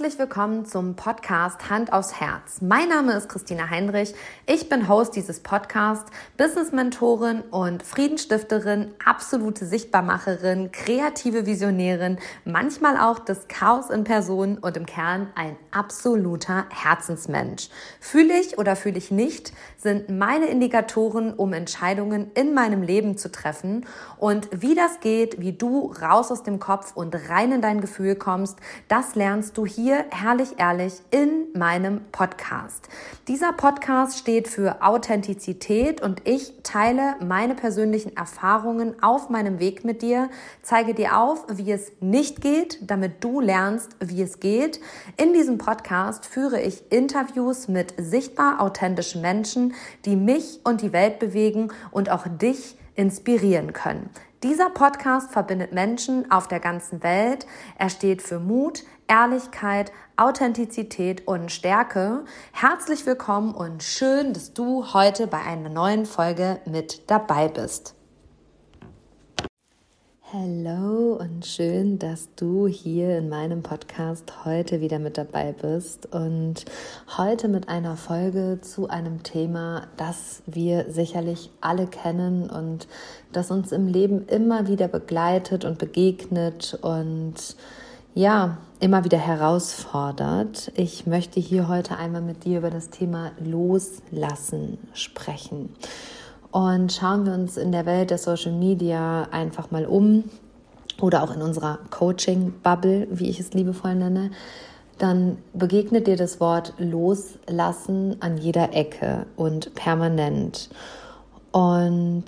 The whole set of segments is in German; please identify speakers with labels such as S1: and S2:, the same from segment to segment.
S1: Herzlich willkommen zum Podcast Hand aus Herz. Mein Name ist Christina Heinrich. Ich bin Host dieses Podcasts, Business-Mentorin und Friedensstifterin, absolute Sichtbarmacherin, kreative Visionärin, manchmal auch das Chaos in Person und im Kern ein absoluter Herzensmensch. Fühle ich oder fühle ich nicht, sind meine Indikatoren, um Entscheidungen in meinem Leben zu treffen. Und wie das geht, wie du raus aus dem Kopf und rein in dein Gefühl kommst, das lernst du hier herrlich ehrlich in meinem Podcast. Dieser Podcast steht für Authentizität und ich teile meine persönlichen Erfahrungen auf meinem Weg mit dir, zeige dir auf, wie es nicht geht, damit du lernst, wie es geht. In diesem Podcast führe ich Interviews mit sichtbar authentischen Menschen, die mich und die Welt bewegen und auch dich inspirieren können. Dieser Podcast verbindet Menschen auf der ganzen Welt. Er steht für Mut, Ehrlichkeit, Authentizität und Stärke. Herzlich willkommen und schön, dass du heute bei einer neuen Folge mit dabei bist. Hallo und schön, dass du hier in meinem Podcast heute wieder mit dabei bist und heute mit einer Folge zu einem Thema, das wir sicherlich alle kennen und das uns im Leben immer wieder begleitet und begegnet und ja, immer wieder herausfordert. Ich möchte hier heute einmal mit dir über das Thema Loslassen sprechen. Und schauen wir uns in der Welt der Social Media einfach mal um oder auch in unserer Coaching-Bubble, wie ich es liebevoll nenne, dann begegnet dir das Wort Loslassen an jeder Ecke und permanent. Und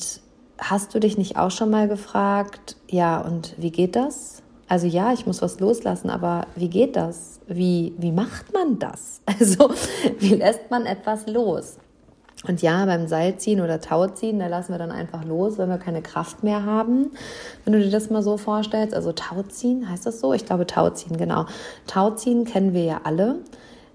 S1: hast du dich nicht auch schon mal gefragt, ja, und wie geht das? Also ja, ich muss was loslassen, aber wie geht das? Wie, wie macht man das? Also wie lässt man etwas los? Und ja, beim Seilziehen oder Tauziehen, da lassen wir dann einfach los, wenn wir keine Kraft mehr haben. Wenn du dir das mal so vorstellst, also Tauziehen, heißt das so? Ich glaube Tauziehen, genau. Tauziehen kennen wir ja alle.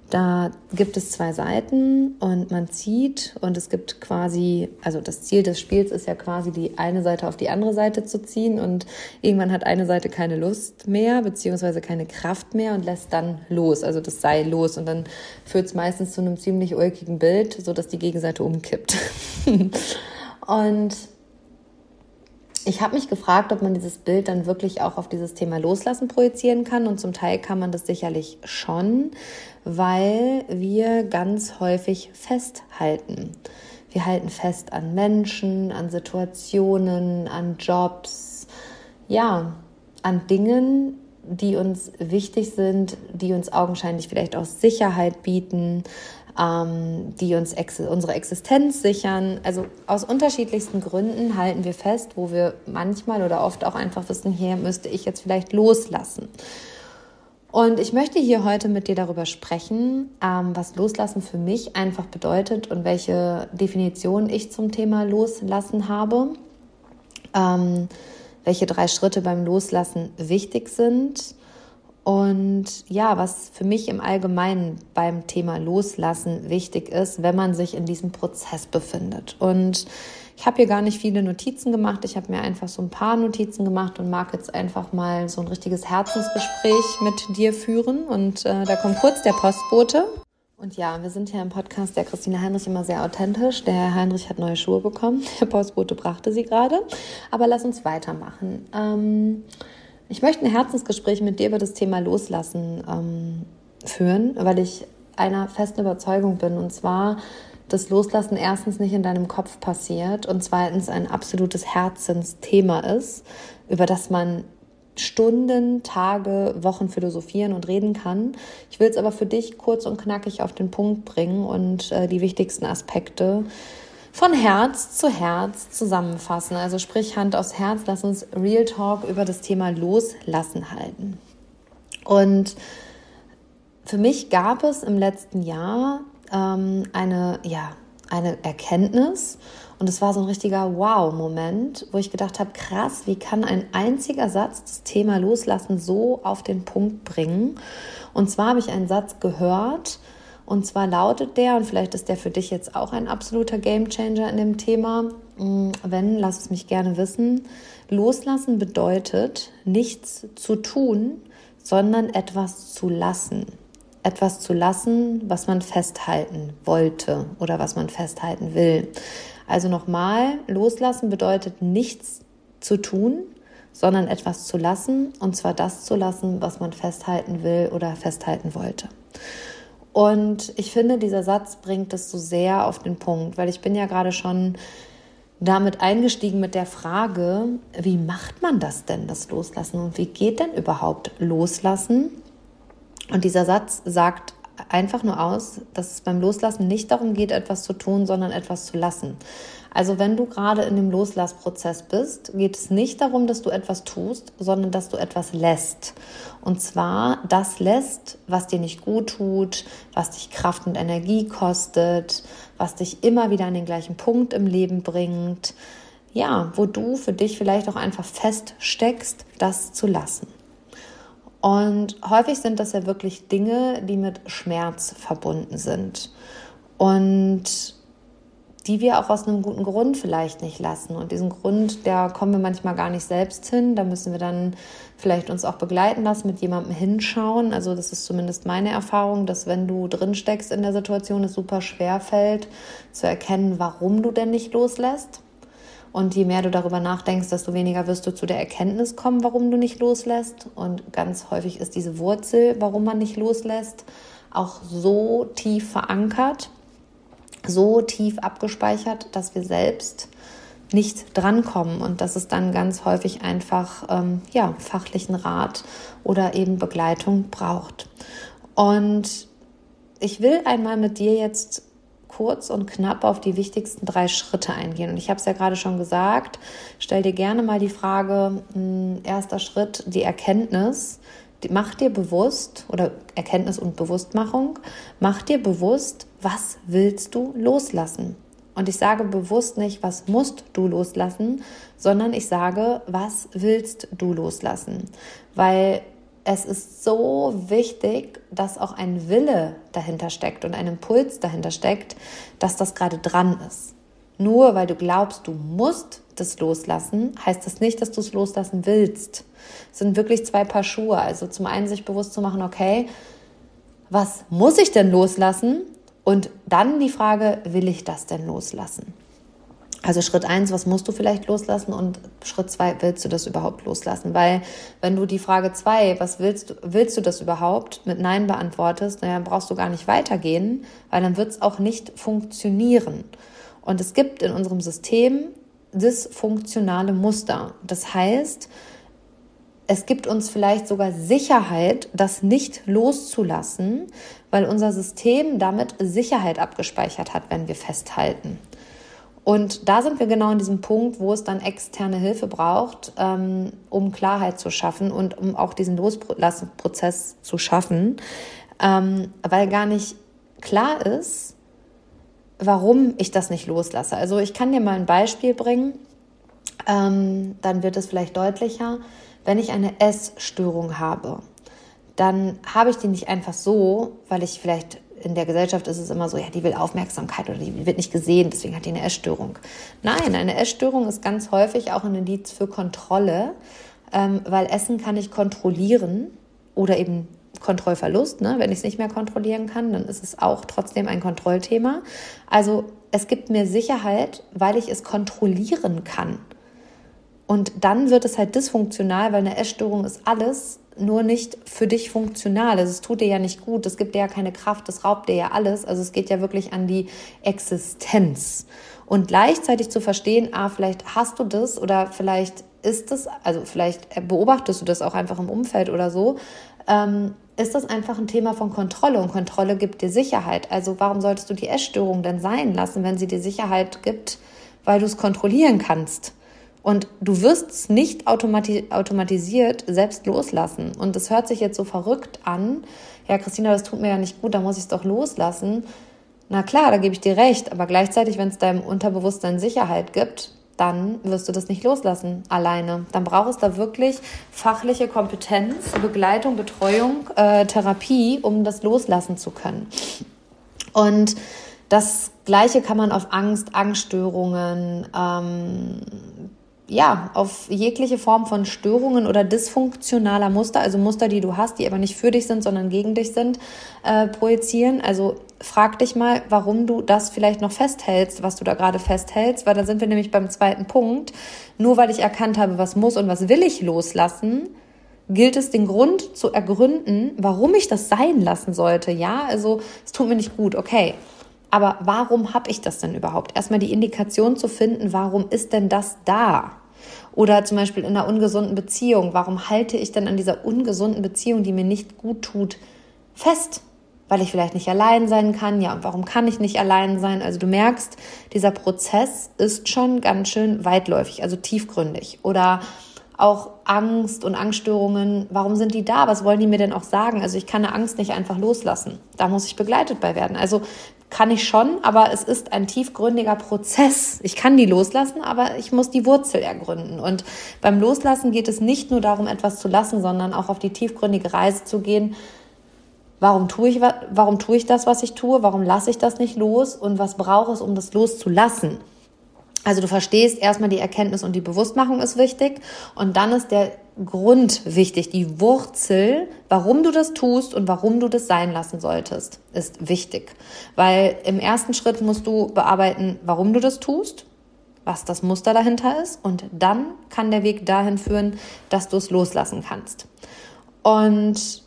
S1: Da gibt es zwei Seiten und man zieht und es gibt quasi, also das Ziel des Spiels ist ja quasi die eine Seite auf die andere Seite zu ziehen und irgendwann hat eine Seite keine Lust mehr beziehungsweise keine Kraft mehr und lässt dann los, also das Seil los und dann führt es meistens zu einem ziemlich ulkigen Bild, so dass die Gegenseite umkippt. und ich habe mich gefragt, ob man dieses Bild dann wirklich auch auf dieses Thema Loslassen projizieren kann. Und zum Teil kann man das sicherlich schon, weil wir ganz häufig festhalten. Wir halten fest an Menschen, an Situationen, an Jobs, ja, an Dingen, die uns wichtig sind, die uns augenscheinlich vielleicht auch Sicherheit bieten, ähm, die uns ex unsere Existenz sichern. Also aus unterschiedlichsten Gründen halten wir fest, wo wir manchmal oder oft auch einfach wissen, hier müsste ich jetzt vielleicht loslassen. Und ich möchte hier heute mit dir darüber sprechen, ähm, was Loslassen für mich einfach bedeutet und welche Definition ich zum Thema Loslassen habe. Ähm, welche drei Schritte beim Loslassen wichtig sind und ja, was für mich im Allgemeinen beim Thema Loslassen wichtig ist, wenn man sich in diesem Prozess befindet. Und ich habe hier gar nicht viele Notizen gemacht. Ich habe mir einfach so ein paar Notizen gemacht und mag jetzt einfach mal so ein richtiges Herzensgespräch mit dir führen. Und äh, da kommt kurz der Postbote. Und ja, wir sind hier im Podcast der Christine Heinrich immer sehr authentisch. Der Herr Heinrich hat neue Schuhe bekommen. Der Postbote brachte sie gerade. Aber lass uns weitermachen. Ähm, ich möchte ein Herzensgespräch mit dir über das Thema Loslassen ähm, führen, weil ich einer festen Überzeugung bin. Und zwar, dass Loslassen erstens nicht in deinem Kopf passiert und zweitens ein absolutes Herzensthema ist, über das man Stunden, Tage, Wochen philosophieren und reden kann. Ich will es aber für dich kurz und knackig auf den Punkt bringen und äh, die wichtigsten Aspekte von Herz zu Herz zusammenfassen. Also sprich Hand aufs Herz, lass uns Real Talk über das Thema Loslassen halten. Und für mich gab es im letzten Jahr ähm, eine, ja, eine Erkenntnis und es war so ein richtiger Wow-Moment, wo ich gedacht habe, krass, wie kann ein einziger Satz das Thema Loslassen so auf den Punkt bringen? Und zwar habe ich einen Satz gehört, und zwar lautet der, und vielleicht ist der für dich jetzt auch ein absoluter Gamechanger in dem Thema, mm, wenn, lass es mich gerne wissen, loslassen bedeutet, nichts zu tun, sondern etwas zu lassen. Etwas zu lassen, was man festhalten wollte oder was man festhalten will. Also nochmal, loslassen bedeutet nichts zu tun, sondern etwas zu lassen, und zwar das zu lassen, was man festhalten will oder festhalten wollte. Und ich finde, dieser Satz bringt es so sehr auf den Punkt, weil ich bin ja gerade schon damit eingestiegen mit der Frage, wie macht man das denn, das Loslassen und wie geht denn überhaupt Loslassen? Und dieser Satz sagt einfach nur aus, dass es beim Loslassen nicht darum geht, etwas zu tun, sondern etwas zu lassen. Also wenn du gerade in dem Loslassprozess bist, geht es nicht darum, dass du etwas tust, sondern dass du etwas lässt. Und zwar das lässt, was dir nicht gut tut, was dich Kraft und Energie kostet, was dich immer wieder an den gleichen Punkt im Leben bringt. Ja, wo du für dich vielleicht auch einfach feststeckst, das zu lassen. Und häufig sind das ja wirklich Dinge, die mit Schmerz verbunden sind. Und die wir auch aus einem guten Grund vielleicht nicht lassen. Und diesen Grund, der kommen wir manchmal gar nicht selbst hin. Da müssen wir dann vielleicht uns auch begleiten lassen, mit jemandem hinschauen. Also das ist zumindest meine Erfahrung, dass wenn du drin steckst in der Situation, es super schwer fällt zu erkennen, warum du denn nicht loslässt. Und je mehr du darüber nachdenkst, desto weniger wirst du zu der Erkenntnis kommen, warum du nicht loslässt. Und ganz häufig ist diese Wurzel, warum man nicht loslässt, auch so tief verankert, so tief abgespeichert, dass wir selbst nicht drankommen und dass es dann ganz häufig einfach ähm, ja, fachlichen Rat oder eben Begleitung braucht. Und ich will einmal mit dir jetzt kurz und knapp auf die wichtigsten drei Schritte eingehen. Und ich habe es ja gerade schon gesagt, stell dir gerne mal die Frage, hm, erster Schritt, die Erkenntnis, mach dir bewusst oder Erkenntnis und Bewusstmachung, mach dir bewusst, was willst du loslassen? Und ich sage bewusst nicht, was musst du loslassen, sondern ich sage, was willst du loslassen? Weil es ist so wichtig, dass auch ein Wille dahinter steckt und ein Impuls dahinter steckt, dass das gerade dran ist. Nur weil du glaubst, du musst das loslassen, heißt das nicht, dass du es loslassen willst. Es sind wirklich zwei Paar Schuhe. Also zum einen sich bewusst zu machen, okay, was muss ich denn loslassen? Und dann die Frage, will ich das denn loslassen? Also Schritt eins, was musst du vielleicht loslassen? Und Schritt zwei, willst du das überhaupt loslassen? Weil wenn du die Frage zwei, was willst du, willst du das überhaupt, mit Nein beantwortest, naja, brauchst du gar nicht weitergehen, weil dann wird es auch nicht funktionieren. Und es gibt in unserem System dysfunktionale Muster. Das heißt, es gibt uns vielleicht sogar Sicherheit, das nicht loszulassen, weil unser System damit Sicherheit abgespeichert hat, wenn wir festhalten. Und da sind wir genau in diesem Punkt, wo es dann externe Hilfe braucht, ähm, um Klarheit zu schaffen und um auch diesen Loslassenprozess zu schaffen, ähm, weil gar nicht klar ist, warum ich das nicht loslasse. Also ich kann dir mal ein Beispiel bringen, ähm, dann wird es vielleicht deutlicher. Wenn ich eine Essstörung habe, dann habe ich die nicht einfach so, weil ich vielleicht in der Gesellschaft ist es immer so, ja, die will Aufmerksamkeit oder die wird nicht gesehen, deswegen hat die eine Essstörung. Nein, eine Essstörung ist ganz häufig auch ein Indiz für Kontrolle, ähm, weil Essen kann ich kontrollieren oder eben Kontrollverlust. Ne? Wenn ich es nicht mehr kontrollieren kann, dann ist es auch trotzdem ein Kontrollthema. Also es gibt mir Sicherheit, weil ich es kontrollieren kann. Und dann wird es halt dysfunktional, weil eine Essstörung ist alles, nur nicht für dich funktional. Also es tut dir ja nicht gut, es gibt dir ja keine Kraft, es raubt dir ja alles. Also es geht ja wirklich an die Existenz. Und gleichzeitig zu verstehen, ah, vielleicht hast du das oder vielleicht ist das, also vielleicht beobachtest du das auch einfach im Umfeld oder so, ähm, ist das einfach ein Thema von Kontrolle und Kontrolle gibt dir Sicherheit. Also warum solltest du die Essstörung denn sein lassen, wenn sie dir Sicherheit gibt, weil du es kontrollieren kannst? Und du wirst es nicht automati automatisiert selbst loslassen. Und das hört sich jetzt so verrückt an. Ja, Christina, das tut mir ja nicht gut, da muss ich es doch loslassen. Na klar, da gebe ich dir recht. Aber gleichzeitig, wenn es deinem Unterbewusstsein Sicherheit gibt, dann wirst du das nicht loslassen alleine. Dann braucht es da wirklich fachliche Kompetenz, Begleitung, Betreuung, äh, Therapie, um das loslassen zu können. Und das Gleiche kann man auf Angst, Angststörungen, ähm, ja, auf jegliche Form von Störungen oder dysfunktionaler Muster, also Muster, die du hast, die aber nicht für dich sind, sondern gegen dich sind, äh, projizieren. Also frag dich mal, warum du das vielleicht noch festhältst, was du da gerade festhältst, weil da sind wir nämlich beim zweiten Punkt. Nur weil ich erkannt habe, was muss und was will ich loslassen, gilt es, den Grund zu ergründen, warum ich das sein lassen sollte. Ja, also es tut mir nicht gut, okay. Aber warum habe ich das denn überhaupt? Erstmal die Indikation zu finden, warum ist denn das da? Oder zum Beispiel in einer ungesunden Beziehung, warum halte ich denn an dieser ungesunden Beziehung, die mir nicht gut tut, fest? Weil ich vielleicht nicht allein sein kann. Ja, und warum kann ich nicht allein sein? Also du merkst, dieser Prozess ist schon ganz schön weitläufig, also tiefgründig. Oder auch Angst und Angststörungen, warum sind die da? Was wollen die mir denn auch sagen? Also ich kann eine Angst nicht einfach loslassen. Da muss ich begleitet bei werden. Also kann ich schon, aber es ist ein tiefgründiger Prozess. Ich kann die loslassen, aber ich muss die Wurzel ergründen. Und beim Loslassen geht es nicht nur darum, etwas zu lassen, sondern auch auf die tiefgründige Reise zu gehen. Warum tue ich, warum tue ich das, was ich tue? Warum lasse ich das nicht los? Und was brauche es, um das loszulassen? Also du verstehst erstmal die Erkenntnis und die Bewusstmachung ist wichtig und dann ist der Grund wichtig, die Wurzel, warum du das tust und warum du das sein lassen solltest, ist wichtig. Weil im ersten Schritt musst du bearbeiten, warum du das tust, was das Muster dahinter ist und dann kann der Weg dahin führen, dass du es loslassen kannst. Und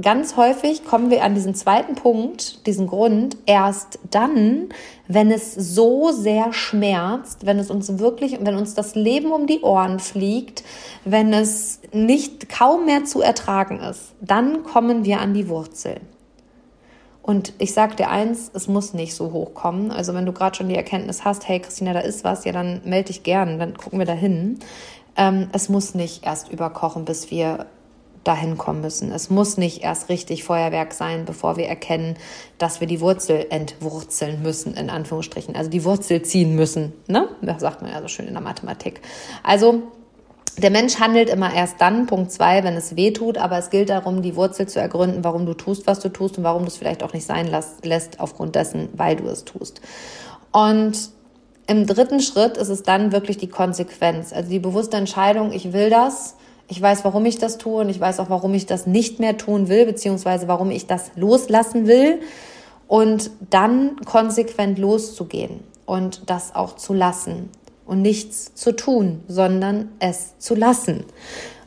S1: ganz häufig kommen wir an diesen zweiten Punkt, diesen Grund, erst dann, wenn es so sehr schmerzt, wenn es uns wirklich, wenn uns das Leben um die Ohren fliegt, wenn es nicht kaum mehr zu ertragen ist, dann kommen wir an die Wurzel. Und ich sag dir eins, es muss nicht so hoch kommen. Also wenn du gerade schon die Erkenntnis hast, hey Christina, da ist was, ja, dann melde dich gern, dann gucken wir da hin. Ähm, es muss nicht erst überkochen, bis wir dahin kommen müssen. Es muss nicht erst richtig Feuerwerk sein, bevor wir erkennen, dass wir die Wurzel entwurzeln müssen, in Anführungsstrichen. Also die Wurzel ziehen müssen. Ne? Das sagt man ja so schön in der Mathematik. Also der Mensch handelt immer erst dann, Punkt zwei, wenn es weh tut, aber es gilt darum, die Wurzel zu ergründen, warum du tust, was du tust und warum du es vielleicht auch nicht sein lässt, aufgrund dessen, weil du es tust. Und im dritten Schritt ist es dann wirklich die Konsequenz, also die bewusste Entscheidung, ich will das, ich weiß, warum ich das tue und ich weiß auch, warum ich das nicht mehr tun will, beziehungsweise warum ich das loslassen will und dann konsequent loszugehen und das auch zu lassen und nichts zu tun, sondern es zu lassen.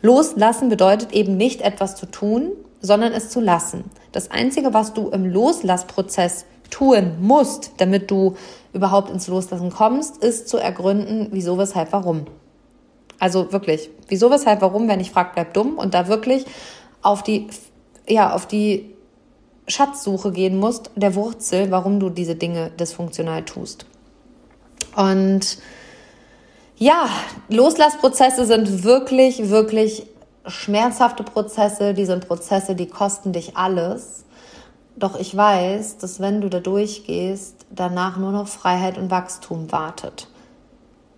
S1: Loslassen bedeutet eben nicht etwas zu tun, sondern es zu lassen. Das Einzige, was du im Loslassprozess tun musst, damit du überhaupt ins Loslassen kommst, ist zu ergründen, wieso, weshalb, warum. Also wirklich, wieso, weshalb, warum, wenn ich frage, bleibt dumm und da wirklich auf die, ja, auf die Schatzsuche gehen musst, der Wurzel, warum du diese Dinge dysfunktional tust. Und ja, Loslassprozesse sind wirklich, wirklich schmerzhafte Prozesse. Die sind Prozesse, die kosten dich alles. Doch ich weiß, dass wenn du da durchgehst, danach nur noch Freiheit und Wachstum wartet.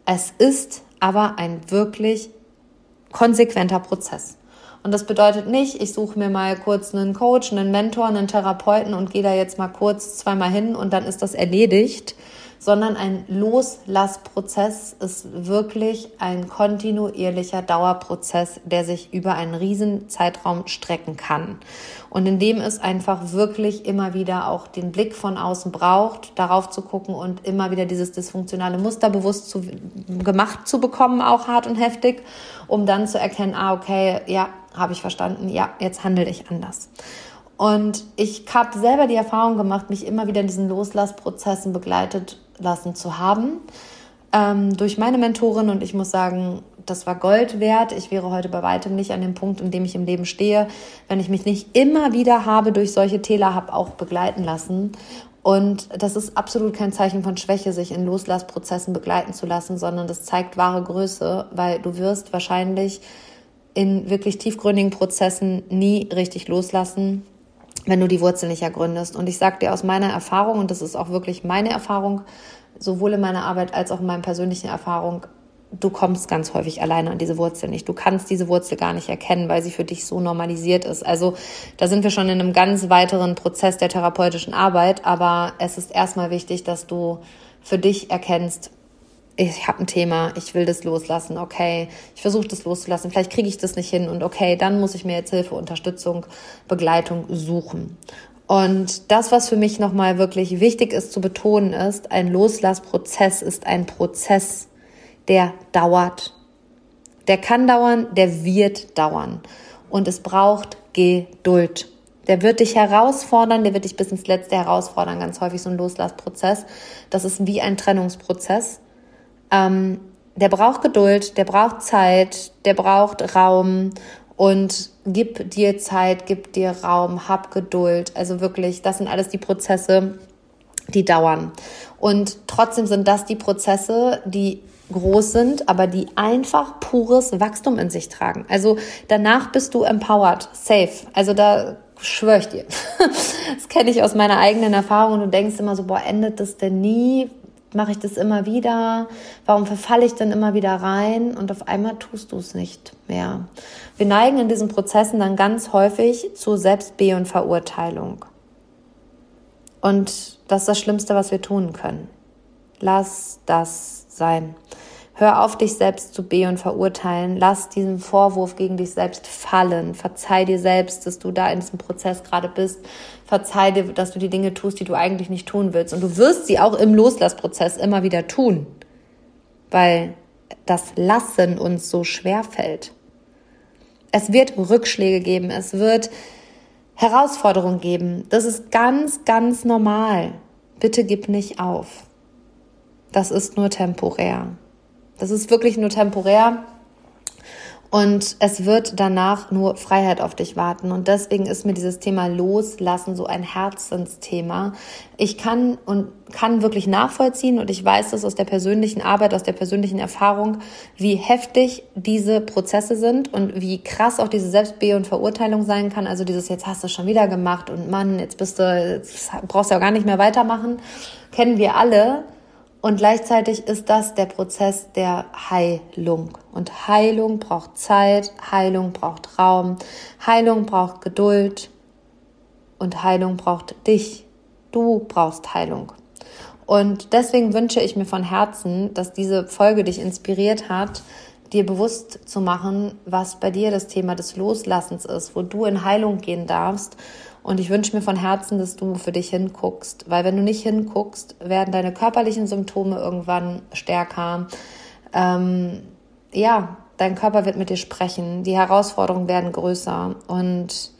S1: Es ist aber ein wirklich konsequenter Prozess. Und das bedeutet nicht, ich suche mir mal kurz einen Coach, einen Mentor, einen Therapeuten und gehe da jetzt mal kurz zweimal hin und dann ist das erledigt, sondern ein Loslassprozess ist wirklich ein kontinuierlicher Dauerprozess, der sich über einen riesen Zeitraum strecken kann. Und in dem es einfach wirklich immer wieder auch den Blick von außen braucht, darauf zu gucken und immer wieder dieses dysfunktionale Muster bewusst zu, gemacht zu bekommen, auch hart und heftig, um dann zu erkennen, ah, okay, ja, habe ich verstanden, ja, jetzt handle ich anders. Und ich habe selber die Erfahrung gemacht, mich immer wieder in diesen Loslassprozessen begleitet lassen zu haben ähm, durch meine Mentorin und ich muss sagen, das war Gold wert. Ich wäre heute bei weitem nicht an dem Punkt, in dem ich im Leben stehe, wenn ich mich nicht immer wieder habe durch solche Täler habe auch begleiten lassen. Und das ist absolut kein Zeichen von Schwäche, sich in Loslassprozessen begleiten zu lassen, sondern das zeigt wahre Größe, weil du wirst wahrscheinlich in wirklich tiefgründigen Prozessen nie richtig loslassen, wenn du die Wurzel nicht ergründest. Und ich sage dir aus meiner Erfahrung, und das ist auch wirklich meine Erfahrung, sowohl in meiner Arbeit als auch in meiner persönlichen Erfahrung, du kommst ganz häufig alleine an diese Wurzel nicht. Du kannst diese Wurzel gar nicht erkennen, weil sie für dich so normalisiert ist. Also da sind wir schon in einem ganz weiteren Prozess der therapeutischen Arbeit, aber es ist erstmal wichtig, dass du für dich erkennst, ich habe ein Thema, ich will das loslassen, okay, ich versuche das loszulassen, vielleicht kriege ich das nicht hin und okay, dann muss ich mir jetzt Hilfe, Unterstützung, Begleitung suchen. Und das, was für mich nochmal wirklich wichtig ist zu betonen, ist, ein Loslassprozess ist ein Prozess, der dauert. Der kann dauern, der wird dauern. Und es braucht Geduld. Der wird dich herausfordern, der wird dich bis ins Letzte herausfordern, ganz häufig so ein Loslassprozess. Das ist wie ein Trennungsprozess. Ähm, der braucht Geduld, der braucht Zeit, der braucht Raum und gib dir Zeit, gib dir Raum, hab Geduld. Also wirklich, das sind alles die Prozesse, die dauern. Und trotzdem sind das die Prozesse, die groß sind, aber die einfach pures Wachstum in sich tragen. Also danach bist du empowered, safe. Also da schwöre ich dir. Das kenne ich aus meiner eigenen Erfahrung du denkst immer so, boah, endet das denn nie? Mache ich das immer wieder? Warum verfalle ich denn immer wieder rein? Und auf einmal tust du es nicht mehr. Wir neigen in diesen Prozessen dann ganz häufig zu Selbstbe- und Verurteilung. Und das ist das Schlimmste, was wir tun können. Lass das sein. Hör auf, dich selbst zu be- und verurteilen. Lass diesen Vorwurf gegen dich selbst fallen. Verzeih dir selbst, dass du da in diesem Prozess gerade bist. Verzeih dir, dass du die Dinge tust, die du eigentlich nicht tun willst. Und du wirst sie auch im Loslassprozess immer wieder tun, weil das Lassen uns so schwer fällt. Es wird Rückschläge geben. Es wird Herausforderungen geben. Das ist ganz, ganz normal. Bitte gib nicht auf. Das ist nur temporär. Das ist wirklich nur temporär. Und es wird danach nur Freiheit auf dich warten. Und deswegen ist mir dieses Thema Loslassen so ein Herzensthema. Ich kann und kann wirklich nachvollziehen und ich weiß das aus der persönlichen Arbeit, aus der persönlichen Erfahrung, wie heftig diese Prozesse sind und wie krass auch diese Selbstbe- und Verurteilung sein kann. Also dieses, jetzt hast du schon wieder gemacht und Mann, jetzt bist du, jetzt brauchst du ja gar nicht mehr weitermachen. Kennen wir alle. Und gleichzeitig ist das der Prozess der Heilung. Und Heilung braucht Zeit, Heilung braucht Raum, Heilung braucht Geduld und Heilung braucht dich. Du brauchst Heilung. Und deswegen wünsche ich mir von Herzen, dass diese Folge dich inspiriert hat, dir bewusst zu machen, was bei dir das Thema des Loslassens ist, wo du in Heilung gehen darfst und ich wünsche mir von Herzen, dass du für dich hinguckst, weil wenn du nicht hinguckst, werden deine körperlichen Symptome irgendwann stärker. Ähm, ja, dein Körper wird mit dir sprechen, die Herausforderungen werden größer und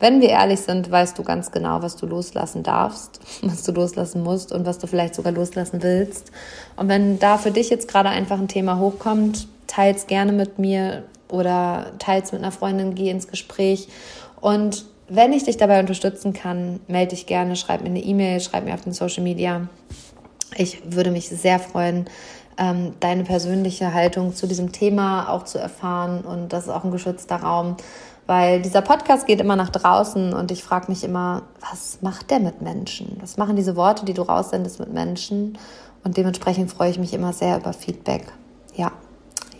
S1: wenn wir ehrlich sind, weißt du ganz genau, was du loslassen darfst, was du loslassen musst und was du vielleicht sogar loslassen willst. Und wenn da für dich jetzt gerade einfach ein Thema hochkommt, teils gerne mit mir oder teils mit einer Freundin, geh ins Gespräch und wenn ich dich dabei unterstützen kann, melde dich gerne, schreib mir eine E-Mail, schreib mir auf den Social Media. Ich würde mich sehr freuen, ähm, deine persönliche Haltung zu diesem Thema auch zu erfahren. Und das ist auch ein geschützter Raum, weil dieser Podcast geht immer nach draußen und ich frage mich immer, was macht der mit Menschen? Was machen diese Worte, die du raussendest mit Menschen? Und dementsprechend freue ich mich immer sehr über Feedback. Ja,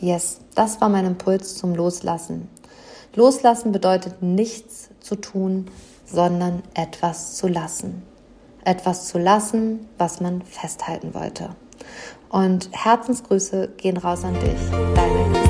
S1: yes, das war mein Impuls zum Loslassen. Loslassen bedeutet nichts zu tun, sondern etwas zu lassen. Etwas zu lassen, was man festhalten wollte. Und Herzensgrüße gehen raus an dich, deine Lisa.